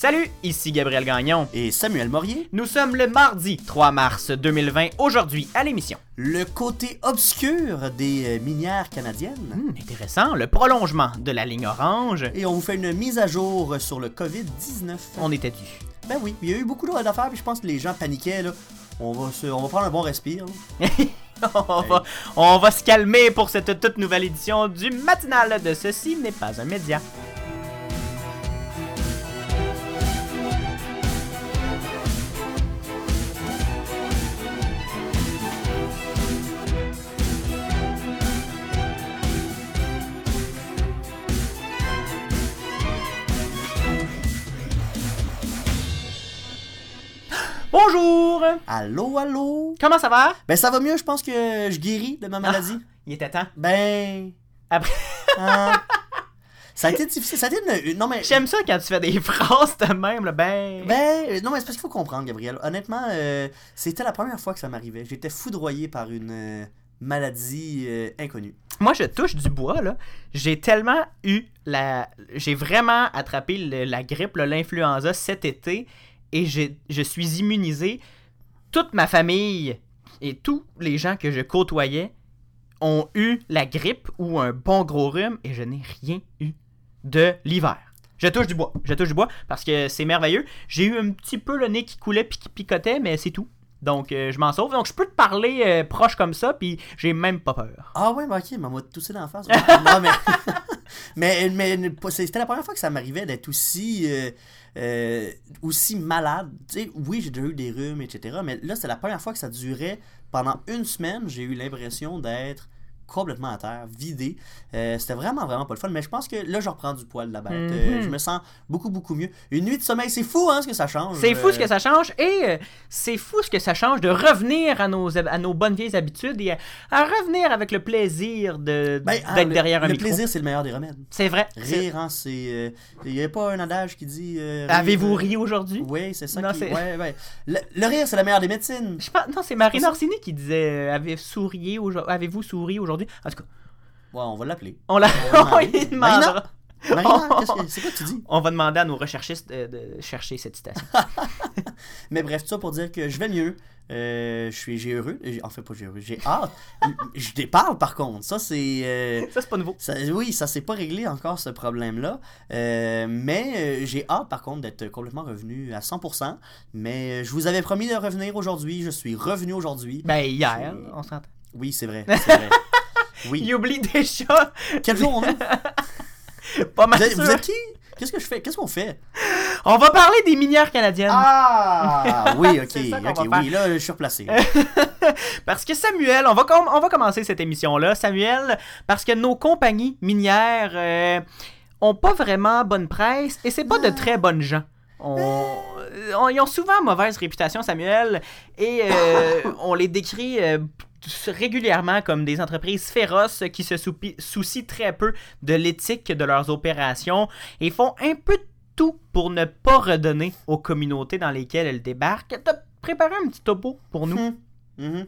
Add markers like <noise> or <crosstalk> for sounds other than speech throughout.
Salut, ici Gabriel Gagnon. Et Samuel Morier. Nous sommes le mardi 3 mars 2020. Aujourd'hui, à l'émission. Le côté obscur des euh, minières canadiennes. Hmm, intéressant, le prolongement de la ligne orange. Et on vous fait une mise à jour sur le COVID-19. On était dû. Ben oui, il y a eu beaucoup d'affaires, puis je pense que les gens paniquaient. Là. On, va se- on va prendre un bon respire. <laughs> on, va, on va se calmer pour cette toute nouvelle édition du matinal de Ceci n'est pas un média. Bonjour! Allô, allô? Comment ça va? Ben ça va mieux, je pense que je guéris de ma maladie. Il était temps. Ben... Après, hein, ça a été difficile. Ça a été une... une- Non, mais... j'aime ça quand tu fais des <laughs> phrases de même, là, ben... Ben, euh, non, mais c'est parce qu'il faut comprendre, Gabriel. Honnêtement, euh, c'était la première fois que ça m'arrivait. J'étais foudroyé par une euh, maladie euh, inconnue. Moi, je touche du bois, là. J'ai tellement eu la... J'ai vraiment attrapé le- la grippe, l'influenza cet été, et je suis immunisé. Toute ma famille et tous les gens que je côtoyais ont eu la grippe ou un bon gros rhume, et je n'ai rien eu de l'hiver. Je touche du bois. Je touche du bois parce que c'est merveilleux. J'ai eu un petit peu le nez qui coulait puis qui picotait, mais c'est tout. Donc, euh, je m'en sauve. Donc, je peux te parler euh, proche comme ça, puis j'ai même pas peur. Ah ouais, ben ok, mais on m'a toussé dans la face. non, mais... mais, mais c'était la première fois que ça m'arrivait d'être aussi... euh, euh, malade. Oui, j'ai déjà eu des rhumes, etc. Mais là, c'est la première fois que ça durait pendant une semaine. J'ai eu l'impression d'être complètement à terre, vidé. Euh, c'était vraiment, vraiment pas le fun. Mais je pense que là, je reprends du poil de la bête. Euh, Mhm. je me sens beaucoup, beaucoup mieux. Une nuit de sommeil, c'est fou, hein, ce que ça change. C'est fou ce Euh, que ça change et c'est fou ce que ça change de revenir à nos, à nos bonnes vieilles habitudes et à, à revenir avec le plaisir de, ben, ah, d'être le- derrière un Le micro. plaisir, c'est le meilleur des remèdes. C'est vrai. Rire, hein, c'est. Il n'y a pas un adage qui dit. Avez-vous ri aujourd'hui? Oui, c'est ça. Non, qui- ouais, ouais. Le, le rire, c'est la meilleure des médecines. Je pense, non, c'est ça? Orsini qui disait Avez-vous souri aujourd'hui? En tout cas, Ouais, on va l'appeler. on, l'a, On va <laughs> demander. lui demandera. Marina, <laughs> qu'est-ce que- c'est quoi que tu dis? On va demander à nos recherchistes euh, de chercher cette citation. <laughs> Mais bref, tout ça pour dire que je vais mieux. Euh, je suis, j'ai heureux. J'ai- En fait, pas j'ai heureux. J'ai hâte. je déparle par contre. Ça, c'est. euh, ça, c'est pas nouveau. Ça- oui, ça s'est pas réglé encore ce problème-là. Euh, mais euh, j'ai hâte par contre d'être complètement revenu à 100%. Mais euh, je vous avais promis de revenir aujourd'hui. Je suis revenu aujourd'hui. Ben, hier, C'est- on s'entend. Oui, c'est vrai. C'est vrai. Oui. Il oublie déjà. Quel jour on est? <laughs> Pas vous mal êtes, vous êtes qui? Qu'est-ce que je fais? Qu'est-ce qu'on fait? On va parler des minières canadiennes. Ah Oui, <laughs> ok. Ok, oui, là, je suis replacé. <laughs> Parce que Samuel, on va, com- on va commencer cette émission-là, Samuel, parce que nos compagnies minières euh, ont pas vraiment bonne presse et c'est pas de très bonnes gens. On- on- ils ont souvent mauvaise réputation, Samuel, et euh, on les décrit euh, régulièrement comme des entreprises féroces qui se soucient très peu de l'éthique de leurs opérations et font un peu tout pour ne pas redonner aux communautés dans lesquelles elles débarquent. T'as préparé un petit topo pour nous? Mhm.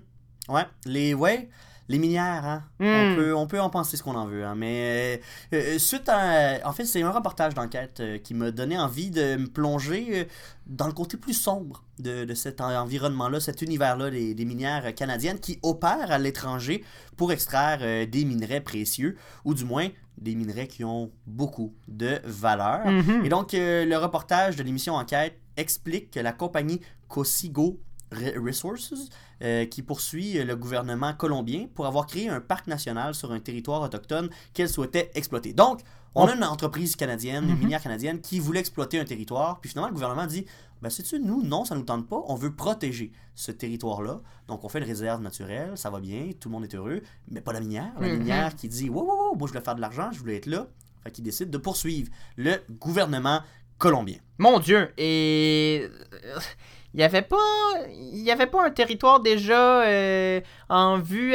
Ouais, les ouais, les minières, hein. Hmm. On, peut, on peut en penser ce qu'on en veut, hein. Mais euh, euh, suite à. En fait, c'est un reportage d'enquête euh, qui m'a donné envie de me plonger dans le côté plus sombre de, de cet en- environnement-là, cet univers-là des, des minières canadiennes qui opèrent à l'étranger pour extraire euh, des minerais précieux, ou du moins des minerais qui ont beaucoup de valeur. Mhm. Et donc, le reportage de l'émission Enquête explique que la compagnie Cosigo Resources, euh, qui poursuit euh, le gouvernement colombien pour avoir créé un parc national sur un territoire autochtone qu'elle souhaitait exploiter. Donc, on a une entreprise canadienne, une Mhm. minière canadienne, qui voulait exploiter un territoire, puis finalement, le gouvernement dit ben, sais-tu, nous, non, ça nous tente pas, on veut protéger ce territoire-là. Donc, on fait une réserve naturelle, ça va bien, tout le monde est heureux, mais pas la minière. La Mhm. minière qui dit wow, wow, wow, moi, je voulais faire de l'argent, je voulais être là. Fait qu'il décide de poursuivre le gouvernement colombien. Mon Dieu, et il y avait pas, il y avait pas un territoire déjà euh, en vue.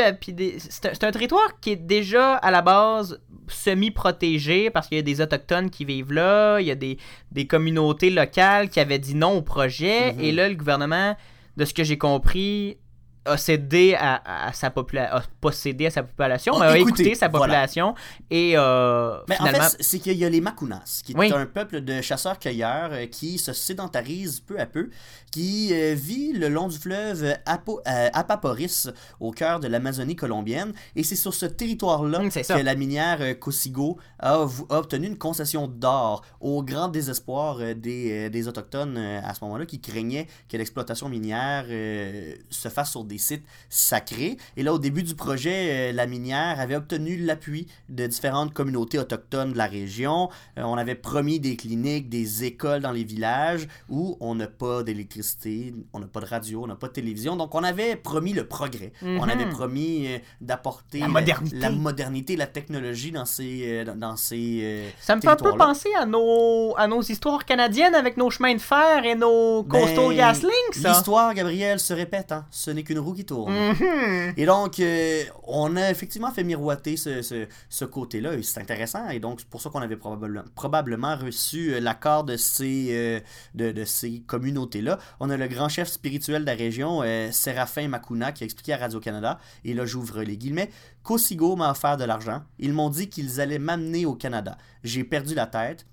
C'est un, c'est un territoire qui est déjà à la base semi-protégé parce qu'il y a des autochtones qui vivent là, il y a des, des communautés locales qui avaient dit non au projet, Mhm. et là le gouvernement, de ce que j'ai compris, a cédé à, à sa population, pas cédé à sa population, Oh, mais a écoutez, écouté sa voilà. population et euh, Mais finalement. en fait, c'est qu'il y a les Makunas, qui est Oui. un peuple de chasseurs-cueilleurs euh, qui se sédentarise peu à peu, qui euh, vit le long du fleuve Apo- euh, Apaporis, au cœur de l'Amazonie colombienne. Et c'est sur ce territoire-là ça. que la minière Cosigo a, obtenu une concession d'or, au grand désespoir des, des Autochtones à ce moment-là, qui craignaient que l'exploitation minière euh, se fasse sur des sites sacrés. Et là, au début du projet, euh, la minière avait obtenu l'appui de différentes communautés autochtones de la région. Euh, on avait promis des cliniques, des écoles dans les villages où on n'a pas d'électricité, on n'a pas de radio, on n'a pas de télévision. Donc, on avait promis le progrès. Mhm. On avait promis euh, d'apporter La modernité. la, modernité, la technologie dans ces, dans- ces Ça me fait un peu penser à nos, à nos histoires canadiennes avec nos chemins de fer et nos Ben, gas links, ça. L'histoire, Gabriel, se répète. Hein? Ce n'est qu'une qui tourne. Mhm. Et donc, euh, on a effectivement fait miroiter ce, ce, ce côté-là, et c'est intéressant, et donc c'est pour ça qu'on avait probablement, probablement reçu euh, l'accord de ces, euh, de, de ces communautés-là. On a le grand chef spirituel de la région, euh, Séraphin Makuna, qui a expliqué à Radio-Canada, et là j'ouvre les guillemets, Kosigo m'a offert de l'argent, ils m'ont dit qu'ils allaient m'amener au Canada. J'ai perdu la tête,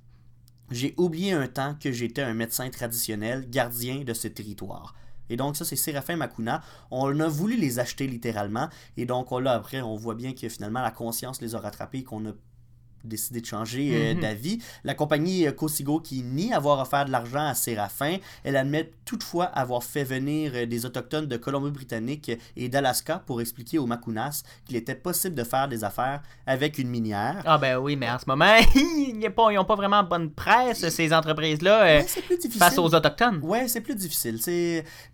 j'ai oublié un temps que j'étais un médecin traditionnel, gardien de ce territoire. Et donc ça, c'est Séraphin Makuna. On a voulu les acheter littéralement. Et donc on- là, après, on voit bien que finalement, la conscience les a rattrapés qu'on a décidé de changer euh, Mhm. d'avis. La compagnie euh, Cosigo qui nie avoir offert de l'argent à Séraphin, elle admet toutefois avoir fait venir euh, des autochtones de Colombie-Britannique et d'Alaska pour expliquer aux Makunas qu'il était possible de faire des affaires avec une minière. Ah ben oui, mais en ce moment, <laughs> ils n'ont pas, vraiment bonne presse, ces entreprises-là, face aux Autochtones. Ouais, c'est plus difficile.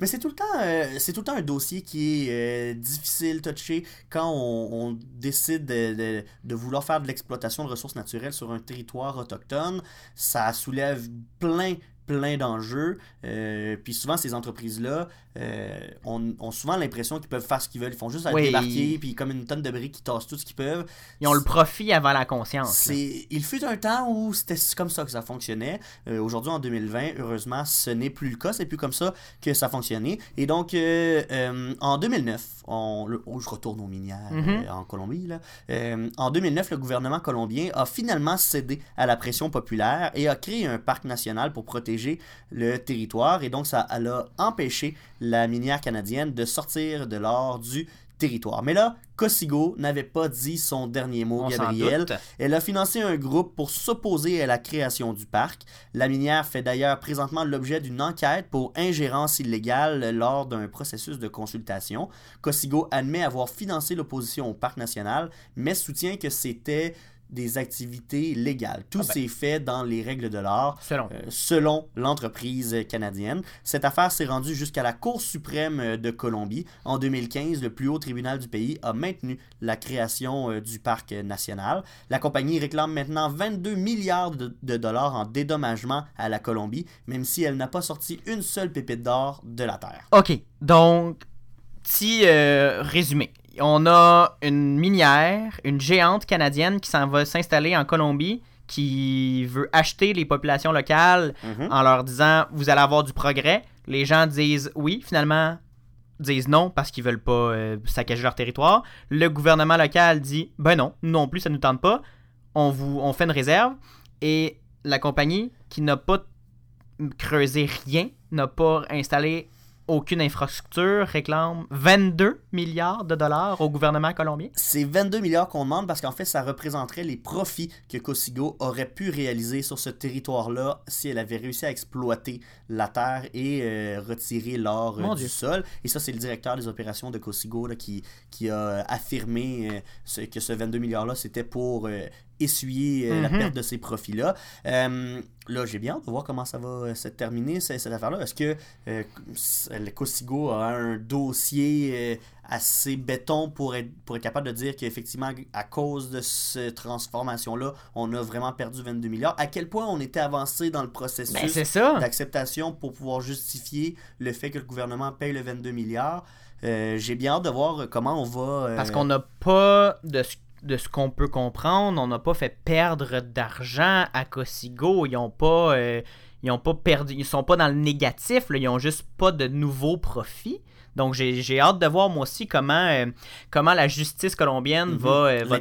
Mais c'est tout le temps, euh, c'est tout le temps un dossier qui est euh, difficile, touché, quand on, on décide de, de- de vouloir faire de l'exploitation de ressources naturelles sur un territoire autochtone. Ça soulève plein plein d'enjeux. Euh, puis souvent, ces entreprises-là euh, ont, ont souvent l'impression qu'ils peuvent faire ce qu'ils veulent. Ils font juste aller Oui. débarquer, puis comme une tonne de briques, ils tassent tout ce qu'ils peuvent. Ils ont le profit avant la conscience. il fut un temps où c'était comme ça que ça fonctionnait. Euh, aujourd'hui, en 2020, heureusement, ce n'est plus le cas. C'est plus comme ça que ça fonctionnait. Et donc, en 2009, on, le- oh, je retourne aux minières Mhm. euh, en Colombie. Là. En 2009, le gouvernement colombien a finalement cédé à la pression populaire et a créé un parc national pour protéger le territoire. Et donc, ça a empêché la minière canadienne de sortir de l'or du territoire. Mais là, Cosigo n'avait pas dit son dernier mot, On Gabriel. Elle a financé un groupe pour s'opposer à la création du parc. La minière fait d'ailleurs présentement l'objet d'une enquête pour ingérence illégale lors d'un processus de consultation. Cosigo admet avoir financé l'opposition au parc national, mais soutient que c'était des activités légales. Tout Ah ben. s'est fait dans les règles de l'art. Selon. Euh, selon l'entreprise canadienne. Cette affaire s'est rendue jusqu'à la Cour suprême euh, de Colombie. En 2015, le plus haut tribunal du pays a maintenu la création euh, du parc national. La compagnie réclame maintenant 22 milliards de, de dollars en dédommagement à la Colombie, même si elle n'a pas sorti une seule pépite d'or de la terre. OK, donc, petit euh, résumé. On a une minière, une géante canadienne qui s'en va s'installer en Colombie, qui veut acheter les populations locales Mhm. en leur disant vous allez avoir du progrès. Les gens disent oui, finalement disent non parce qu'ils veulent pas euh, saccager leur territoire. Le gouvernement local dit ben non, non plus ça nous tente pas. On vous on fait une réserve et la compagnie qui n'a pas creusé rien, n'a pas installé aucune infrastructure, réclame 22 milliards de dollars au gouvernement colombien. C'est 22 milliards qu'on demande parce qu'en fait, ça représenterait les profits que Cosigo aurait pu réaliser sur ce territoire-là si elle avait réussi à exploiter la terre et euh, retirer l'or euh, du Dieu. sol. Et ça, c'est le directeur des opérations de Cosigo là, qui, qui a affirmé euh, ce- que ce 22 milliards-là, c'était pour essuyer euh, la Mhm. perte de ces profits-là. Euh, là, j'ai bien hâte de voir comment ça va euh, se terminer, cette, cette affaire-là. Est-ce que euh, le a un dossier assez béton pour être, pour être capable de dire qu'effectivement, à cause de cette transformation-là, on a vraiment perdu 22 milliards? À quel point on était avancé dans le processus Ben d'acceptation pour pouvoir justifier le fait que le gouvernement paye le 22 milliards? Euh, J'ai bien hâte de voir comment on va... Parce qu'on n'a pas de de ce qu'on peut comprendre, on n'a pas fait perdre d'argent à Cosigo. Ils ont pas, euh, ils ont pas perdu, ils sont pas dans le négatif. Là, ils ont juste pas de nouveaux profits. Donc j'ai hâte de voir moi aussi comment, euh, comment la justice colombienne Mhm. va, euh, va,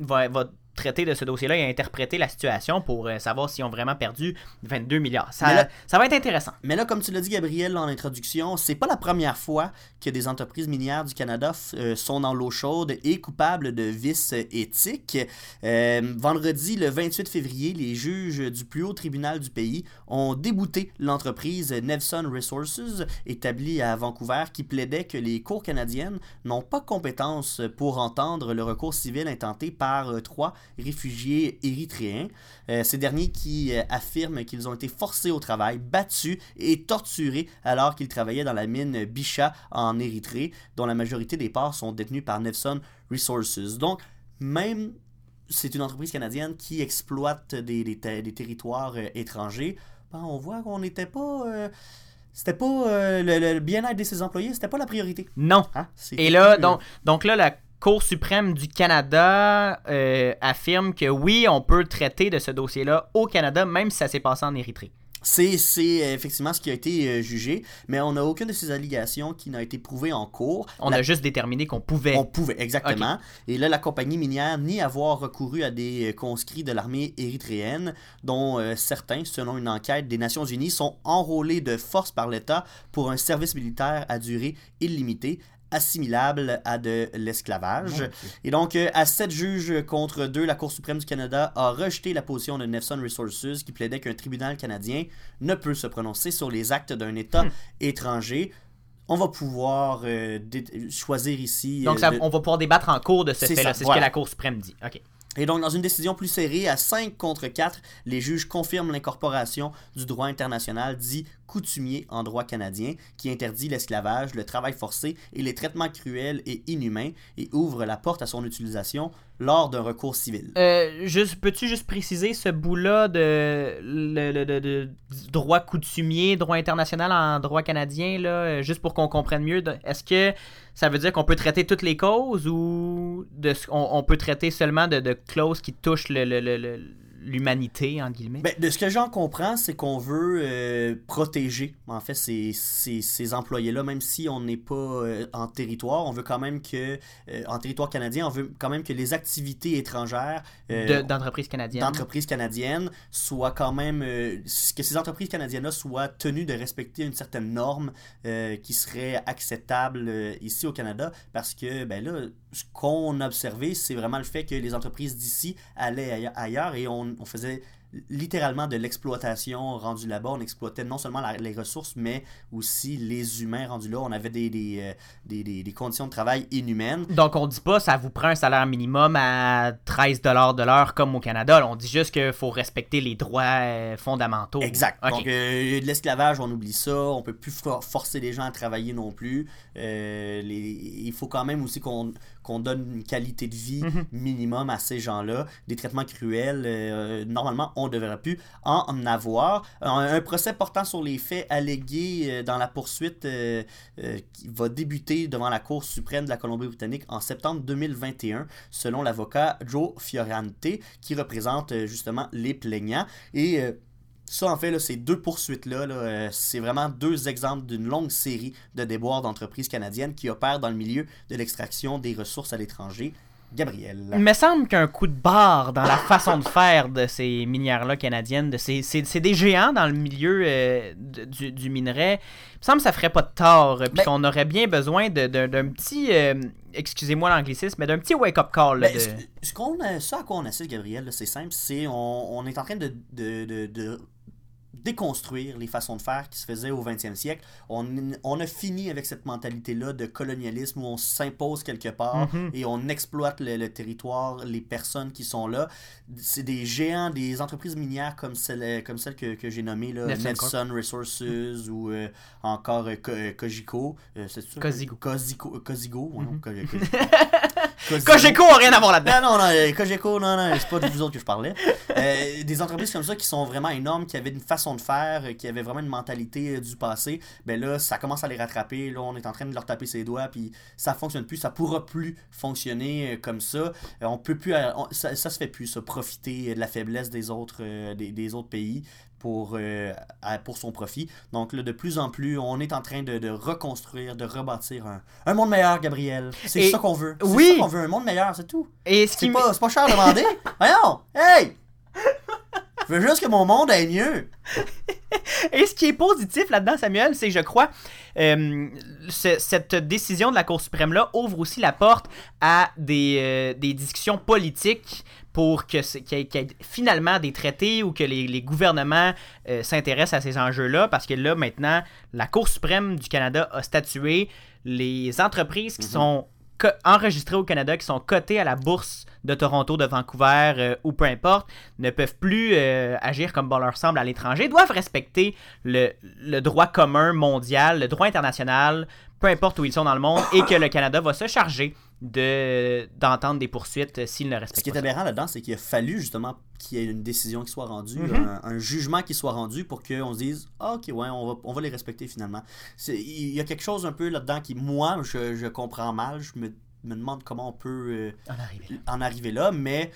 va- va traiter de ce dossier-là et interpréter la situation pour euh, savoir s'ils ont vraiment perdu 22 milliards. Ça, là- ça va être intéressant. Mais là, comme tu l'as dit, Gabriel, en introduction, c'est pas la première fois que des entreprises minières du Canada euh, sont dans l'eau chaude et coupables de vices éthiques. Euh, vendredi, le 28 février, les juges du plus haut tribunal du pays ont débouté l'entreprise Nevson Resources, établie à Vancouver, qui plaidait que les cours canadiennes n'ont pas compétence pour entendre le recours civil intenté par trois réfugiés érythréens. Euh, ces derniers qui euh, affirment qu'ils ont été forcés au travail, battus et torturés alors qu'ils travaillaient dans la mine Bisha en Érythrée, dont la majorité des parts sont détenues par Nevson Resources. Donc, même c'est une entreprise canadienne qui exploite des, des ter- des territoires euh, étrangers, ben, on voit qu'on n'était pas... euh, c'était pas euh, le, le bien-être de ses employés, c'était pas la priorité. Non. Hein? C'est Et là, donc, donc là, la Cour suprême du Canada euh, affirme que oui, on peut traiter de ce dossier-là au Canada, même si ça s'est passé en Érythrée. C'est, euh, effectivement ce qui a été euh, jugé, mais on n'a aucune de ces allégations qui n'a été prouvée en cours. On La- a juste déterminé qu'on pouvait. On pouvait, exactement. Et là, la compagnie minière nie avoir recouru à des conscrits de l'armée érythréenne, dont euh, certains, selon une enquête des Nations Unies, sont enrôlés de force par l'État pour un service militaire à durée illimitée, assimilable à de l'esclavage. Et donc, euh, à sept juges contre deux, la Cour suprême du Canada a rejeté la position de Nevson Resources qui plaidait qu'un tribunal canadien ne peut se prononcer sur les actes d'un État Hmm. étranger. On va pouvoir euh, choisir ici. Donc, euh, ça- de- on va pouvoir débattre en cours de ce fait-là. C'est ce voilà. que la Cour suprême dit. OK. Et donc, dans une décision plus serrée, à 5 contre 4, les juges confirment l'incorporation du droit international dit coutumier en droit canadien, qui interdit l'esclavage, le travail forcé et les traitements cruels et inhumains, et ouvre la porte à son utilisation lors d'un recours civil. Euh, peux-tu juste préciser ce bout-là de, de- droit coutumier, droit international en droit canadien, là, euh, juste pour qu'on comprenne mieux? Est-ce que ça veut dire qu'on peut traiter toutes les causes ou on, peut traiter seulement de, clauses qui touchent le- le- l'humanité, en guillemets? Ben, de ce que j'en comprends, c'est qu'on veut euh, protéger, en fait, ces, ces, ces employés-là, même si on n'est pas euh, en territoire, on veut quand même que, euh, en territoire canadien, on veut quand même que les activités étrangères De- D'entreprises canadiennes. d'entreprises canadiennes soient quand même que ces entreprises canadiennes-là soient tenues de respecter une certaine norme qui serait acceptable ici au Canada parce que ben là ce qu'on a observé c'est vraiment le fait que les entreprises d'ici allaient aille- ailleurs et on, on faisait littéralement de l'exploitation rendue là-bas. On exploitait non seulement la- les ressources, mais aussi les humains rendus là. On avait des, des, euh, des, des- des conditions de travail inhumaines. Donc, on dit pas ça vous prend un salaire minimum à 13 de l'heure comme au Canada. On dit juste qu'il faut respecter les droits euh, fondamentaux. Exact. Donc, euh, de l'esclavage, on oublie ça. On peut plus for- forcer les gens à travailler non plus. Euh, les- il faut quand même aussi qu'on qu'on donne une qualité de vie Mhm. minimum à ces gens-là. Des traitements cruels, euh, normalement, on ne devrait plus en, avoir. Un, un procès portant sur les faits allégués euh, dans la poursuite euh, euh, qui va débuter devant la Cour suprême de la Colombie-Britannique en septembre 2021, selon l'avocat Joe Fiorante, qui représente justement les plaignants. Et ça, en fait, là, ces deux poursuites-là, là, euh, c'est vraiment deux exemples d'une longue série de déboires d'entreprises canadiennes qui opèrent dans le milieu de l'extraction des ressources à l'étranger. Gabriel. Il me semble qu'un coup de barre dans la <laughs> façon de faire de ces minières-là canadiennes, de ces, c'est, c'est des géants dans le milieu euh, de- du, du minerai. Il me semble que ça ferait pas de tort, euh, puis Ben- qu'on aurait bien besoin de- de- d'un petit, euh, excusez-moi l'anglicisme, mais d'un petit wake-up call. là, Ben, de- ce, ce qu'on ce à quoi on assiste, Gabriel, là, c'est simple, c'est on, on est en train de déconstruire les façons de faire qui se faisaient au 20e siècle. On, on a fini avec cette mentalité-là de colonialisme où on s'impose quelque part Mhm. et on exploite le, le territoire, les personnes qui sont là. C'est des géants, des entreprises minières comme celle, comme celle que, que j'ai nommée, là, Nelson Resources ou euh, encore euh, Co- euh. Euh? Cozigo. Cozigo, ouais, Mhm. Co- Co- <laughs> Cogeco a rien à voir là-dedans. Non, non, non, euh, Cogeco, non, non, c'est pas de vous autres que je parlais. Euh, des entreprises comme ça qui sont vraiment énormes, qui avaient une façon de faire, euh, qui avaient vraiment une mentalité du passé, ben là, ça commence à les rattraper. Là, on est en train de leur taper ses doigts, puis ça fonctionne plus, ça pourra plus fonctionner comme ça. On peut plus, on- ça, ça se fait plus, ça, profiter de la faiblesse des autres, des, des autres pays pour, euh, à- pour son profit. Donc là, de plus en plus, on est en train de, de reconstruire, de rebâtir un, un monde meilleur, Gabriel. C'est ça qu'on veut. Oui. ça veut, un monde meilleur, c'est tout. Et ce qui C'est pas, c'est pas cher à demander. <laughs> Voyons! Hey! Je veux juste que mon monde aille mieux. <laughs> Et ce qui est positif là-dedans, Samuel, c'est que je crois euh, ce- cette décision de la Cour suprême-là ouvre aussi la porte à des, euh, des discussions politiques pour que qu'il y, ait- qu'il y ait finalement des traités ou que les, les gouvernements euh, s'intéressent à ces enjeux-là, parce que là, maintenant, la Cour suprême du Canada a statué les entreprises qui Mhm. sont enregistrées au Canada, qui sont cotées à la bourse de Toronto, de Vancouver euh, ou peu importe, ne peuvent plus euh, agir comme bon leur semble à l'étranger, doivent respecter le droit commun mondial, le droit international, peu importe où ils sont dans le monde, et que le Canada va se charger de d'entendre des poursuites euh, s'ils ne Ce respectent qui est pas. aberrant là-dedans, c'est qu'il a fallu justement qu'il y ait une décision qui soit rendue, Mhm. un, un jugement qui soit rendu pour qu'on se dise Ah, ok, ouais, on va, on va les respecter finalement. Il y a quelque chose un peu là-dedans qui, moi, je, je comprends mal. Je me, me demande comment on peut euh, En arrivée là. en arriver là, mais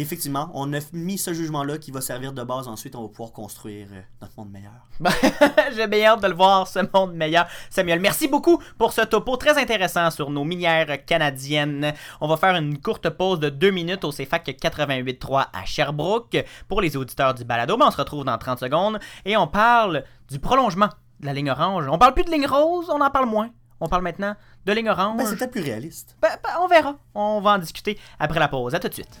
effectivement, on a mis ce jugement-là qui va servir de base. Ensuite, on va pouvoir construire euh, notre monde meilleur. <laughs> J'ai bien hâte de le voir, ce monde meilleur. Samuel, merci beaucoup pour ce topo très intéressant sur nos minières canadiennes. On va faire une courte pause de deux minutes au CFAC 88.3 à Sherbrooke. Pour les auditeurs du balado, ben, on se retrouve dans 30 secondes et on parle du prolongement de la ligne orange. On parle plus de ligne rose, on en parle moins. On parle maintenant de ligne orange. Ben, c'est peut-être plus réaliste. Ben, ben, on verra. On va en discuter après la pause. À tout de suite.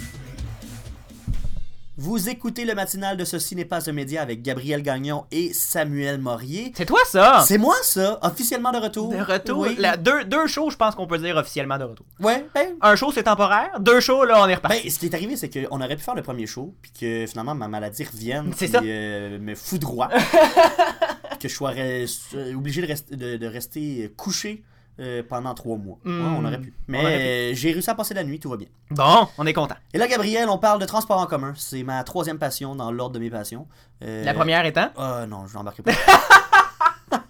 Vous écoutez le matinal de Ceci n'est pas un média avec Gabriel Gagnon et Samuel Morier. C'est toi ça? C'est moi ça, officiellement de retour. De retour? Oui. La- deux, deux shows, je pense qu'on peut dire officiellement de retour. Ouais, ben, Un show, c'est temporaire. Deux shows, là, on est reparti. Ben, ce qui est arrivé, c'est qu'on aurait pu faire le premier show, puis que finalement ma maladie revienne, ça. euh, me foudroie, <laughs> que je sois res- euh, obligé de- de rester couché euh, pendant trois mois. Ouais, Hmm. on aurait pu. Mais On euh, j'ai réussi à passer la nuit, tout va bien. Bon, on est content. Et là, Gabriel, on parle de transport en commun. C'est ma troisième passion dans l'ordre de mes passions. Euh, La première étant? Ah non, je n'embarquerai pas. <laughs>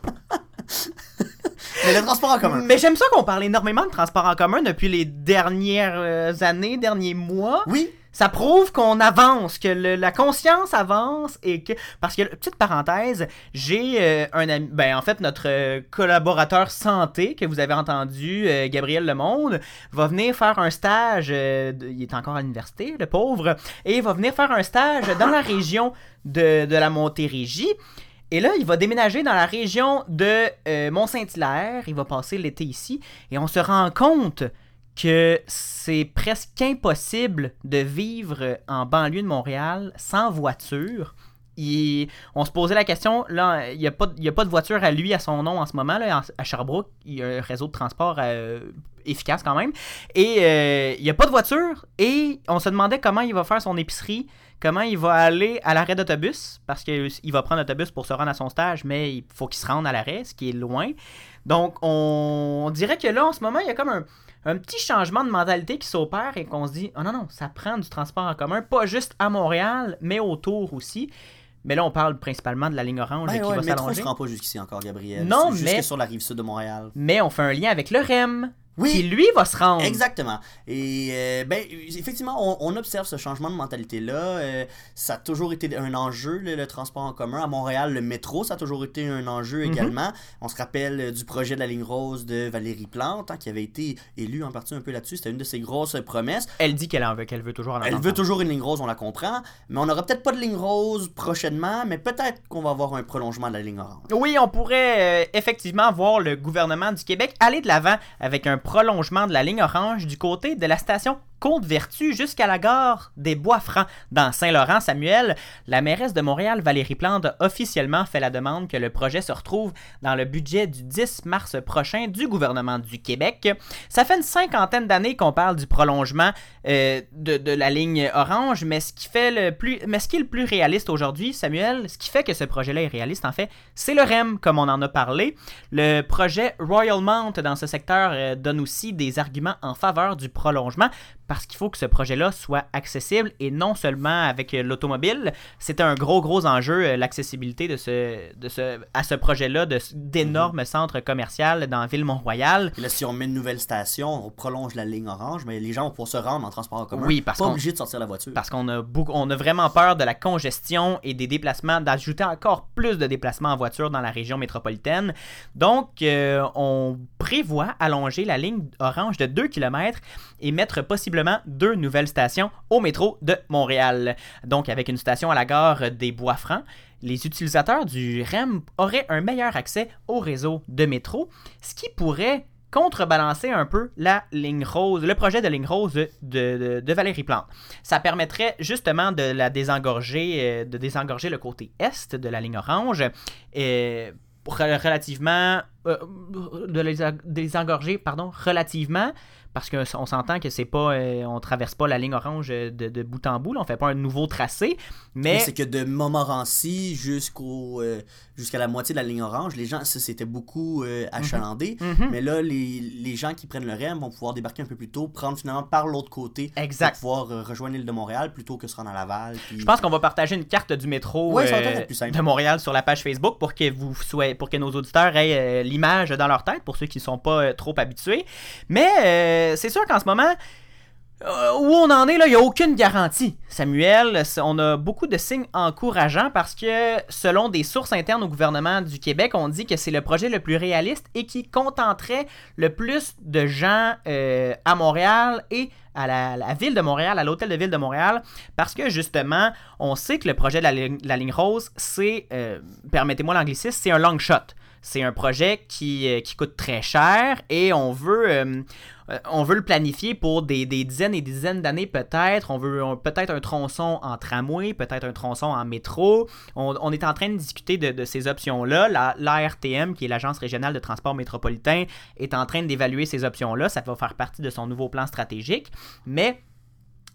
Mais le transport en commun. Mais j'aime ça qu'on parle énormément de transport en commun depuis les dernières euh, années, derniers mois. Oui, Ça prouve qu'on avance, que la conscience avance et que parce que petite parenthèse, j'ai euh, un ami, ben en fait notre euh, collaborateur santé que vous avez entendu, euh, Gabriel Lemonde, va venir faire un stage. euh, il est encore à l'université, le pauvre, et il va venir faire un stage dans la région de, de la Montérégie. Et là, il va déménager dans la région de Mont-Saint-Hilaire. Il va passer l'été ici. Et on se rend compte que c'est presque impossible de vivre en banlieue de Montréal sans voiture. Il- on se posait la question, là, il n'y a, pas de- voiture à lui, à son nom en ce moment. Là, à Sherbrooke, il y a un réseau de transport euh, efficace quand même. Et euh, il n'y a pas de voiture. Et on se demandait comment il va faire son épicerie, comment il va aller à l'arrêt d'autobus, parce qu'il va prendre l'autobus pour se rendre à son stage, mais il faut qu'il se rende à l'arrêt, ce qui est loin. Donc, on, on dirait que là, en ce moment, il y a comme un, un petit changement de mentalité qui s'opère et qu'on se dit, oh non, non, ça prend du transport en commun, pas juste à Montréal, mais autour aussi. Mais là, on parle principalement de la ligne orange Ben qui ouais, va le métro s'allonger. se rend pas jusqu'ici encore, Gabriel. Non, jusque mais- sur la rive sud de Montréal. Mais on fait un lien avec le REM, Oui. qui lui va se rendre. Exactement. Et euh, ben, effectivement, on, on observe ce changement de mentalité-là. Euh, ça a toujours été un enjeu, le, le transport en commun. À Montréal, le métro, ça a toujours été un enjeu Mhm. également. On se rappelle euh, du projet de la ligne rose de Valérie Plante, hein, qui avait été élue en partie un peu là-dessus. C'était une de ses grosses promesses. Elle dit qu'elle en veut, qu'elle veut toujours en Elle veut toujours une ligne rose, on la comprend. Mais on n'aura peut-être pas de ligne rose prochainement, mais peut-être qu'on va avoir un prolongement de la ligne orange. Oui, on pourrait euh, effectivement voir le gouvernement du Québec aller de l'avant avec un prolongement de la ligne orange du côté de la station Côte-Vertu jusqu'à la gare des Bois-Francs dans Saint-Laurent. Samuel, la mairesse de Montréal, Valérie Plante, a officiellement fait la demande que le projet se retrouve dans le budget du 10 mars prochain du gouvernement du Québec. Ça fait une cinquantaine d'années qu'on parle du prolongement euh, de, de la ligne orange, mais ce qui fait le plus, mais ce qui est le plus réaliste aujourd'hui, Samuel, ce qui fait que ce projet-là est réaliste, en fait, c'est le REM, comme on en a parlé. Le projet Royal Mount dans ce secteur euh, donne aussi des arguments en faveur du prolongement parce qu'il faut que ce projet-là soit accessible et non seulement avec euh, l'automobile. C'est un gros, gros enjeu, euh, l'accessibilité de ce, de ce, à ce projet-là d'énormes centres commerciaux dans Ville-Mont-Royal. Là, si on met une nouvelle station, on prolonge la ligne orange, mais les gens vont pouvoir se rendre en transport en commun. Oui, parce Pas obligé de sortir la voiture. Parce qu'on a, beaucoup, on a vraiment peur de la congestion et des déplacements, d'ajouter encore plus de déplacements en voiture dans la région métropolitaine. Donc, euh, on prévoit allonger la ligne orange de 2 km et mettre possiblement deux nouvelles stations au métro de Montréal. Donc, avec une station à la gare des Bois-Francs, les utilisateurs du REM auraient un meilleur accès au réseau de métro, ce qui pourrait contrebalancer un peu la ligne rose, le projet de ligne rose de, Valérie Plante. Ça permettrait justement de la désengorger, euh, de désengorger le côté est de la ligne orange, euh, re- relativement, euh, de les désengorger, pardon, relativement, parce qu'on s'entend que c'est pas, euh, on traverse pas la ligne orange de, de bout en bout, là, on fait pas un nouveau tracé, mais c'est que de Montmorency jusqu'au euh, jusqu'à la moitié de la ligne orange, les gens, c'était beaucoup euh, achalandé. Mhm. Mais là, les, les gens qui prennent le REM vont pouvoir débarquer un peu plus tôt, prendre finalement par l'autre côté Exact. pour pouvoir euh, rejoindre l'île de Montréal plutôt que se rendre à Laval. puis- Je pense qu'on va partager une carte du métro Ouais, euh, de Montréal sur la page Facebook pour que vous soyez, pour que nos auditeurs aient euh, l'image dans leur tête pour ceux qui ne sont pas euh, trop habitués. Mais euh, c'est sûr qu'en ce moment, euh, où on en est il n'y a aucune garantie. Samuel, on a beaucoup de signes encourageants parce que selon des sources internes au gouvernement du Québec, on dit que c'est le projet le plus réaliste et qui contenterait le plus de gens euh, à Montréal et à la, ville de Montréal, à l'hôtel de ville de Montréal, parce que justement, on sait que le projet de la, ligne- rose, c'est, permettez-moi l'anglicisme, c'est un long shot. C'est un projet qui, euh, qui coûte très cher et on veut, euh, euh, le planifier pour des, dizaines et des dizaines d'années peut-être. On veut peut-être un tronçon en tramway, peut-être un tronçon en métro. On, est en train de discuter de, de ces options-là. La- L'ARTM, qui est l'Agence régionale de transport métropolitain, est en train d'évaluer ces options-là. Ça va faire partie de son nouveau plan stratégique. Mais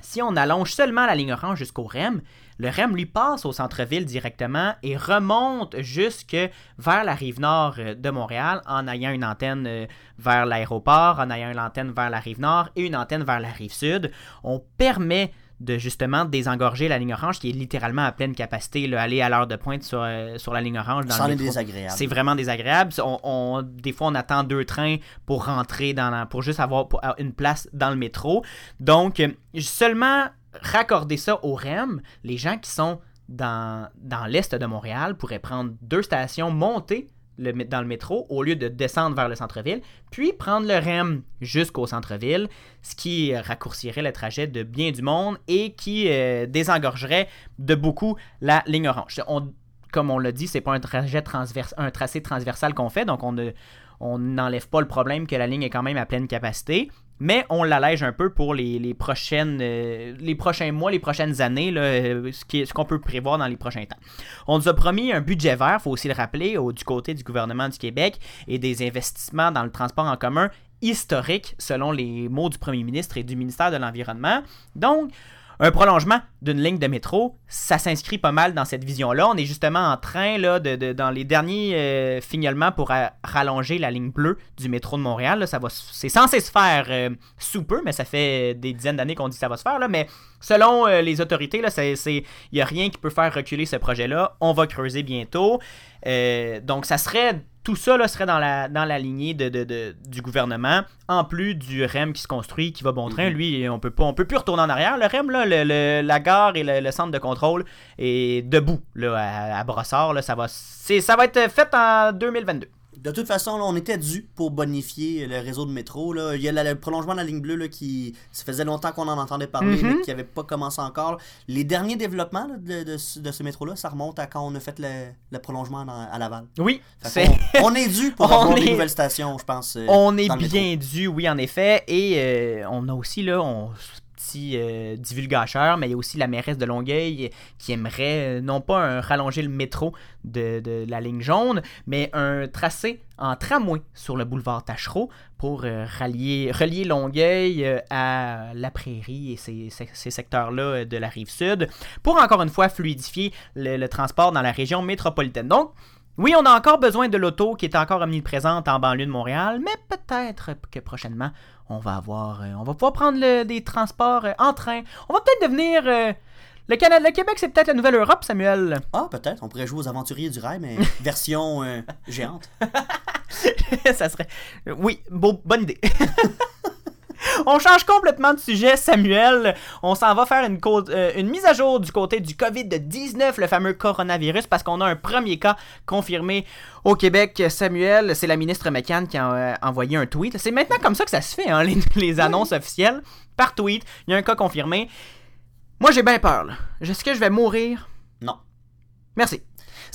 si on allonge seulement la ligne orange jusqu'au REM, le REM lui passe au centre-ville directement et remonte jusque vers la rive nord euh, de Montréal en ayant une antenne euh, vers l'aéroport, en ayant une antenne vers la rive nord et une antenne vers la rive sud. On permet de justement désengorger la ligne orange qui est littéralement à pleine capacité, là, aller à l'heure de pointe sur, euh, sur la ligne orange. Dans désagréable. C'est vraiment désagréable. On, on- des fois, on attend deux trains pour rentrer dans la, pour juste avoir pour- une place dans le métro. Donc, seulement raccorder ça au REM, les gens qui sont dans, l'est de Montréal pourraient prendre deux stations, monter dans le métro au lieu de descendre vers le centre-ville, puis prendre le REM jusqu'au centre-ville, ce qui raccourcirait le trajet de bien du monde et qui euh, désengorgerait de beaucoup la ligne orange. Comme on l'a dit, c'est pas un trajet un tracé transversal qu'on fait, donc on n'enlève pas le problème que la ligne est quand même à pleine capacité, mais on l'allège un peu pour les, prochaines, euh, les prochains mois, les prochaines années, euh, ce ce qu'on peut prévoir dans les prochains temps. On nous a promis un budget vert, faut aussi le rappeler, du côté du gouvernement du Québec et des investissements dans le transport en commun historiques, selon les mots du premier ministre et du ministère de l'Environnement. Donc, un prolongement d'une ligne de métro, ça s'inscrit pas mal dans cette vision-là. On est justement en train, là, de, dans les derniers euh, pour euh, rallonger la ligne bleue du métro de Montréal. ça va, c'est censé se faire euh, sous peu, mais ça fait des dizaines d'années qu'on dit que ça va se faire. Là, mais selon euh, les autorités, là, c'est, il n'y a rien qui peut faire reculer ce projet-là. On va creuser bientôt. Donc, ça serait tout ça là, serait dans la, dans la lignée de, de- de- du gouvernement, en plus du REM qui se construit, qui va bon train. Lui, on peut pas, on peut plus retourner en arrière. Le REM, là, le- le- la gare et le, le centre de contrôle est debout là, à, à Brossard. Là, ça, va, ça va être fait en 2022. De toute façon, là, on était dû pour bonifier le réseau de métro. Là. Il y a le prolongement de la ligne bleue là, qui. Ça faisait longtemps qu'on en entendait parler, Mhm. mais qui n'avait pas commencé encore. Les derniers développements là, de, de ce- de ce métro-là, ça remonte à quand on a fait le, le prolongement dans- à Laval. Oui, qu'on- on, est dû pour <laughs> On avoir est- des nouvelles stations, je pense. euh, On est bien dû, oui, en effet. Et euh, on a aussi, là, on, petits euh, divulgateurs, mais il y a aussi la mairesse de Longueuil qui aimerait euh, non pas rallonger le métro de, la ligne jaune, mais un tracé en tramway sur le boulevard Tachereau pour euh, relier Longueuil euh, à la prairie et ces, secteurs-là de la rive sud pour encore une fois fluidifier le, le transport dans la région métropolitaine. Donc, oui, on a encore besoin de l'auto qui est encore omniprésente en banlieue de Montréal, mais peut-être que prochainement, on va avoir, euh, on va pouvoir prendre le- des transports euh, en train. On va peut-être devenir euh, le Canada, le Québec, c'est peut-être la nouvelle Europe, Samuel. Ah, peut-être. On pourrait jouer aux aventuriers du rail, mais <laughs> version euh, géante. <laughs> ça serait, oui, beau- bonne idée. <laughs> <laughs> On change complètement de sujet, Samuel. On s'en va faire une, euh, une mise à jour du côté du COVID-19, le fameux coronavirus, parce qu'on a un premier cas confirmé au Québec. Samuel, c'est la ministre McCann qui a euh, envoyé un tweet. C'est maintenant comme ça que ça se fait, hein, les, <laughs> les annonces officielles. Par tweet, il y a un cas confirmé. Moi, j'ai bien peur. Est-ce que je vais mourir? Non. Merci.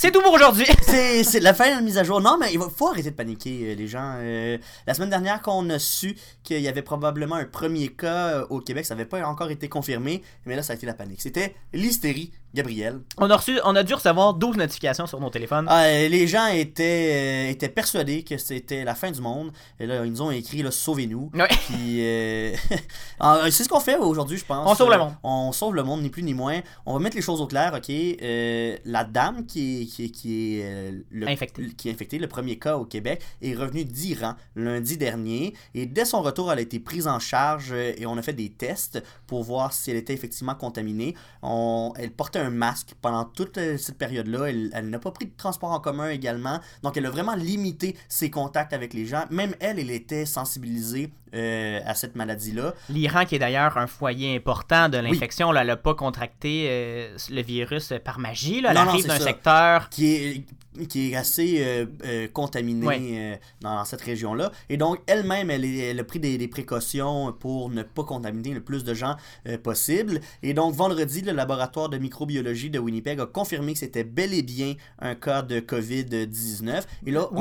C'est tout pour aujourd'hui. <laughs> C'est la fin de la mise à jour. Non, mais il faut arrêter de paniquer, euh, les gens. Euh, la semaine dernière, quand on a su qu'il y avait probablement un premier cas euh, au Québec, ça n'avait pas encore été confirmé, mais là, ça a été la panique. C'était l'hystérie, Gabriel. On a, reçu, on a dû recevoir 12 notifications sur nos téléphones. Ah, euh, les gens étaient, euh, étaient persuadés que c'était la fin du monde. Et là, ils nous ont écrit Sauvez-nous. Ouais. <laughs> Euh, <laughs> c'est ce qu'on fait aujourd'hui, je pense. On sauve le monde. On sauve le monde, ni plus ni moins. On va mettre les choses au clair, ok? La dame qui est, qui qui est, le, Infectée. qui est infectée, le premier cas au Québec, est revenue d'Iran lundi dernier. Et dès son retour, elle a été prise en charge et on a fait des tests pour voir si elle était effectivement contaminée. On, elle portait un masque pendant toute euh, cette période-là. Elle, elle n'a pas pris de transport en commun également. Donc, elle a vraiment limité ses contacts avec les gens. Même elle, elle était sensibilisée euh, à cette maladie-là. L'Iran, qui est d'ailleurs un foyer important de l'infection, là, elle n'a pas contracté euh, le virus par magie. Là. Elle Non, arrive d'un secteur. qui est, qui est assez euh, euh, contaminée euh, dans cette région-là. Et donc, elle-même, elle, a pris des, des précautions pour ne pas contaminer le plus de gens euh, possible. Et donc, vendredi, le laboratoire de microbiologie de Winnipeg a confirmé que c'était bel et bien un cas de COVID-19. Et là, on-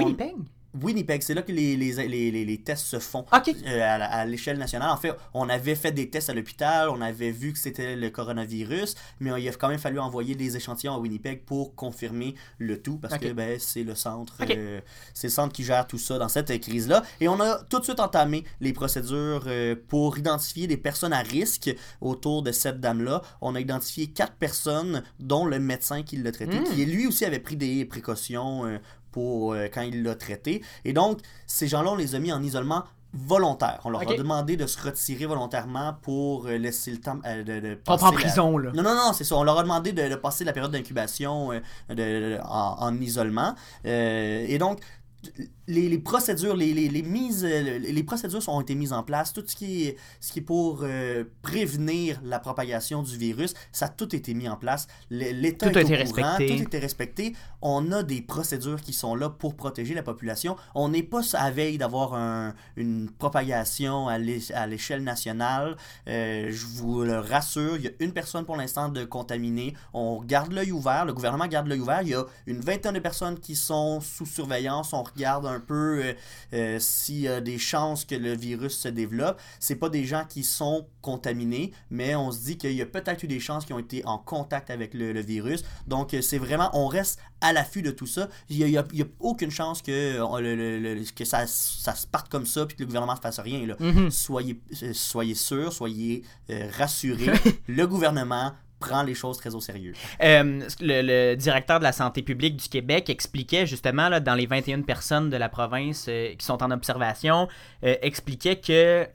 Winnipeg. C'est là que les, les, les, les- tests se font. Euh, à, l'échelle nationale. En fait, on avait fait des tests à l'hôpital, on avait vu que c'était le coronavirus, mais il a quand même fallu envoyer des échantillons à Winnipeg pour confirmer le tout, parce que ben, c'est le centre, euh, c'est le centre qui gère tout ça dans cette crise-là. Et on a tout de suite entamé les procédures euh, pour identifier des personnes à risque autour de cette dame-là. On a identifié quatre personnes, dont le médecin qui l'a traité, Mm. qui lui aussi avait pris des précautions. Pour euh, quand il l'a traité. Et donc, ces gens-là, on les a mis en isolement volontaire. On leur a demandé de se retirer volontairement pour euh, laisser le temps euh, de, de Pas passer en la- prison, là. Non, non, non, c'est ça. On leur a demandé de, de passer la période d'incubation euh, de- en, en isolement. Euh, et donc, les, les procédures, les, les, les mises, les procédures ont été mises en place. Tout ce qui est, ce qui est pour euh, prévenir la propagation du virus, ça a tout été mis en place. L'État Tout a est au été courant, respecté. Tout a été respecté. On a des procédures qui sont là pour protéger la population. On n'est pas à veille d'avoir un- une propagation à l'é- à l'échelle nationale. Euh, je vous le rassure, il y a une personne pour l'instant de contaminée. On garde l'œil ouvert, le gouvernement garde l'œil ouvert. Il y a une vingtaine de personnes qui sont sous surveillance. Regarde un peu euh, euh, s'il y a des chances que le virus se développe. C'est pas des gens qui sont contaminés, mais on se dit qu'il y a peut-être eu des chances qui ont été en contact avec le, le virus. Donc euh, c'est vraiment, on reste à l'affût de tout ça. Il n'y a, aucune chance que, le- que ça, ça se parte comme ça puis que le gouvernement ne fasse rien. Là. Mhm. Soyez, euh, soyez sûrs, soyez euh, rassurés. <laughs> le gouvernement prend les choses très au sérieux. Euh, le, directeur de la santé publique du Québec expliquait justement, là, dans les 21 personnes de la province euh, qui sont en observation, euh, expliquait que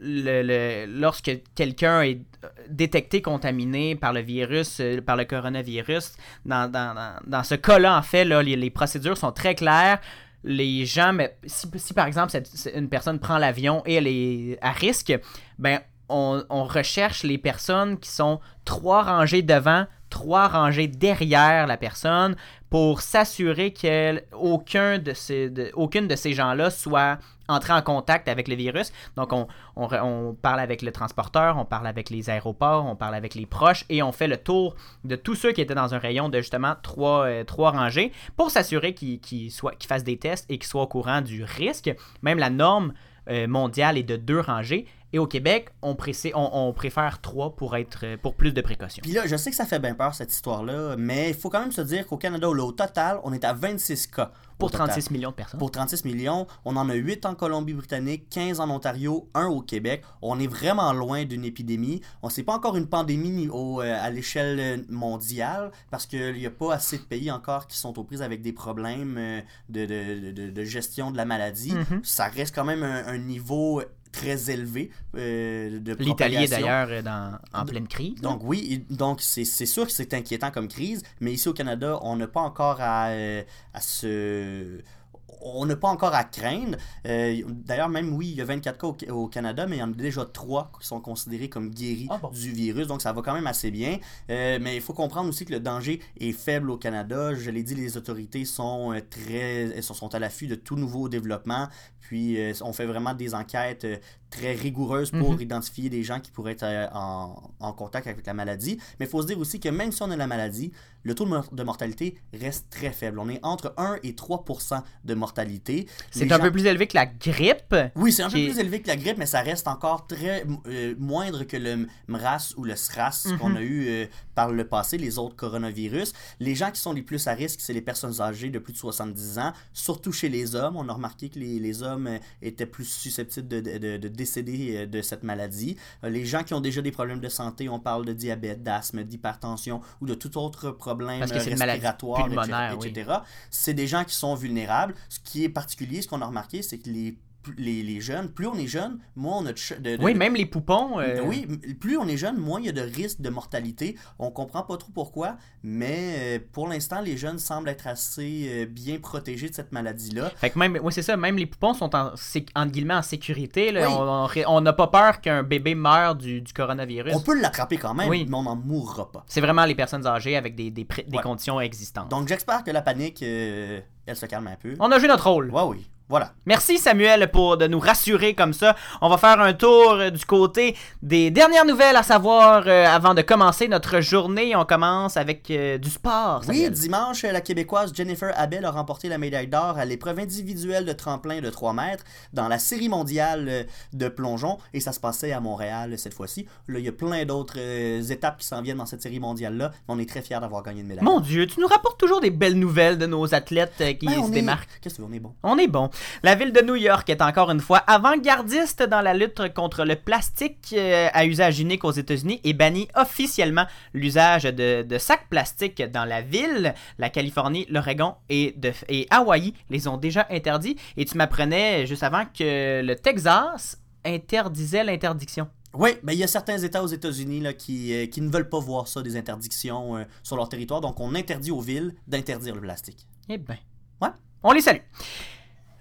lorsque quelqu'un est détecté contaminé par le virus, par le coronavirus, dans, dans, dans, ce cas-là, en fait, là, les, procédures sont très claires. Les gens, mais si, par exemple une personne prend l'avion et elle est à risque, ben on, recherche les personnes qui sont trois rangées devant, trois rangées derrière la personne pour s'assurer qu'aucun de ces, aucune de ces gens-là soit entré en contact avec le virus. Donc, on, parle avec le transporteur, on parle avec les aéroports, on parle avec les proches et on fait le tour de tous ceux qui étaient dans un rayon de justement trois, euh, rangées pour s'assurer qu'ils fassent des tests et qu'ils soient au courant du risque. Même la norme euh, mondiale est de deux rangées. Et au Québec, on, pressé- on, on préfère trois pour, être, euh, pour plus de précautions. Puis là, je sais que ça fait bien peur cette histoire-là, mais il faut quand même se dire qu'au Canada, au total, on est à 26 cas. Pour total. 36 millions de personnes. Pour 36 millions, on en a 8 en Colombie-Britannique, 15 en Ontario, 1 au Québec. On est vraiment loin d'une épidémie. On sait pas encore une pandémie au- euh, à l'échelle euh, mondiale parce qu'il n'y a pas assez de pays encore qui sont aux prises avec des problèmes de, de- de- de gestion de la maladie. Mhm. Ça reste quand même un, un niveau très élevé euh, L'Italie d'ailleurs euh, dans- en pleine crise. Donc oui, donc c'est c'est sûr que c'est inquiétant comme crise, mais ici au Canada, on n'a pas encore à, euh, à se... On n'a pas encore à craindre. Euh, D'ailleurs, même oui, il y a 24 cas au, au Canada, mais il y en a déjà 3 qui sont considérés comme guéris Ah bon? du virus, donc ça va quand même assez bien. Euh, mais il faut comprendre aussi que le danger est faible au Canada. Je l'ai dit, les autorités sont très sont à l'affût de tout nouveau développement. Puis euh, on fait vraiment des enquêtes euh, très rigoureuses pour Mhm. identifier des gens qui pourraient être euh, en, en contact avec la maladie. Mais il faut se dire aussi que même si on a la maladie, le taux de, mor- de mortalité reste très faible. On est entre 1 et 3 de mortalité. C'est un peu plus élevé que la grippe. oui, c'est un peu qui plus élevé que la grippe, mais ça reste encore très moindre que le MRAS ou le SRAS Mhm. qu'on a eu par le passé, les autres coronavirus. Les gens qui sont les plus à risque, c'est les personnes âgées de plus de 70 ans, surtout chez les hommes. On a remarqué que les, les hommes euh, étaient plus susceptibles de, de- de- de décéder euh, de cette maladie. Euh, Les gens qui ont déjà des problèmes de santé, on parle de diabète, d'asthme, d'hypertension ou de tout autre problème Parce que respiratoire, oui. etc. C'est des gens qui sont vulnérables. Ce qui est particulier, ce qu'on a remarqué, c'est que les, les, les jeunes, plus on est jeune, moins on a de, ch- de- de- Oui, même les poupons. euh, oui, plus on est jeune, moins il y a de risque de mortalité. On comprend pas trop pourquoi, mais euh, pour l'instant, les jeunes semblent être assez euh, bien protégés de cette maladie-là. Fait que même, oui, c'est ça, même les poupons sont en, entre guillemets en sécurité. là. Oui. On- n'a pas peur qu'un bébé meure du, du coronavirus. On peut l'attraper quand même, Oui. mais on n'en mourra pas. C'est vraiment les personnes âgées avec des, des, pré- des Ouais. conditions existantes. Donc j'espère que la panique, euh, elle se calme un peu. on a joué notre rôle. Ouais, oui. Voilà. Merci Samuel pour de nous rassurer comme ça. On va faire un tour euh, du côté des dernières nouvelles à savoir euh, avant de commencer notre journée. On commence avec euh, du sport. Oui, dimanche, la Québécoise Jennifer Abel a remporté la médaille d'or à l'épreuve individuelle de tremplin de 3 mètres dans la série mondiale de plongeon et ça se passait à Montréal cette fois-ci. Là, il y a plein d'autres euh, étapes qui s'en viennent dans cette série mondiale-là, mais on est très fiers d'avoir gagné une médaille. Mon Dieu, tu nous rapportes toujours des belles nouvelles de nos athlètes qui Ben, se est- démarquent. Qu'est-ce que tu veux, on est bon. On est bon. La ville de New York est encore une fois avant-gardiste dans la lutte contre le plastique euh, à usage unique aux États-Unis et bannit officiellement l'usage de, de sacs plastiques dans la ville. La Californie, l'Oregon et, de- et Hawaï les ont déjà interdits. Et tu m'apprenais juste avant que le Texas interdisait l'interdiction. Oui, mais il y a certains États aux États-Unis qui, euh, qui ne veulent pas voir ça, des interdictions euh, sur leur territoire, donc on interdit aux villes d'interdire le plastique. Eh ben. Ouais. On les salue.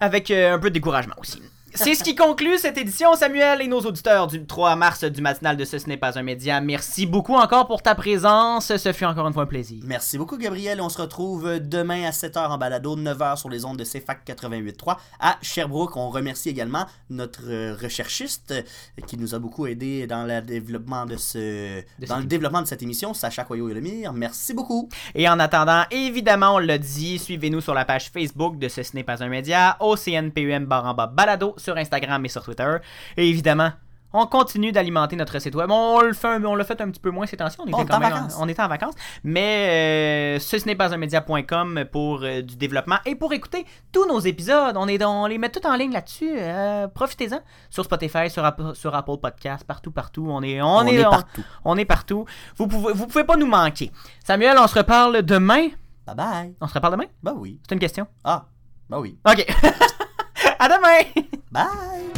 Avec euh, un peu de découragement aussi. C'est ce qui conclut cette édition, Samuel et nos auditeurs du 3 mars du matinal de Ce, ce n'est pas un média. Merci beaucoup encore pour ta présence. Ce fut encore une fois un plaisir. Merci beaucoup, Gabriel. On se retrouve demain à 7h en balado, 9h sur les ondes de CFAC 88.3 à Sherbrooke. On remercie également notre euh, recherchiste euh, qui nous a beaucoup aidé dans le développement de ce De dans cette le développement de cette émission, Sacha Coyo et Lemire. Merci beaucoup. Et en attendant, évidemment, on l'a dit, suivez-nous sur la page Facebook de Ce, ce n'est pas un média, au CNPUM barre en bas balado sur Instagram et sur Twitter. Et évidemment, on continue d'alimenter notre site web. On le fait, on l'a fait un petit peu moins ces temps-ci. On était On quand en même, vacances. on était en vacances. Mais euh, ce, ce n'est pas un média.com pour euh, du développement et pour écouter tous nos épisodes. On, est on les met tout en ligne là-dessus. Euh, Profitez-en sur Spotify, sur Apple, sur Apple Podcast, partout, partout. On est, on, On est on- partout. on est partout. Vous pouvez, vous pouvez pas nous manquer. Samuel, on se reparle demain. Bye bye. On se reparle demain? Bah oui. C'est une question. Ah, bah oui. OK. <laughs> à demain! Bye.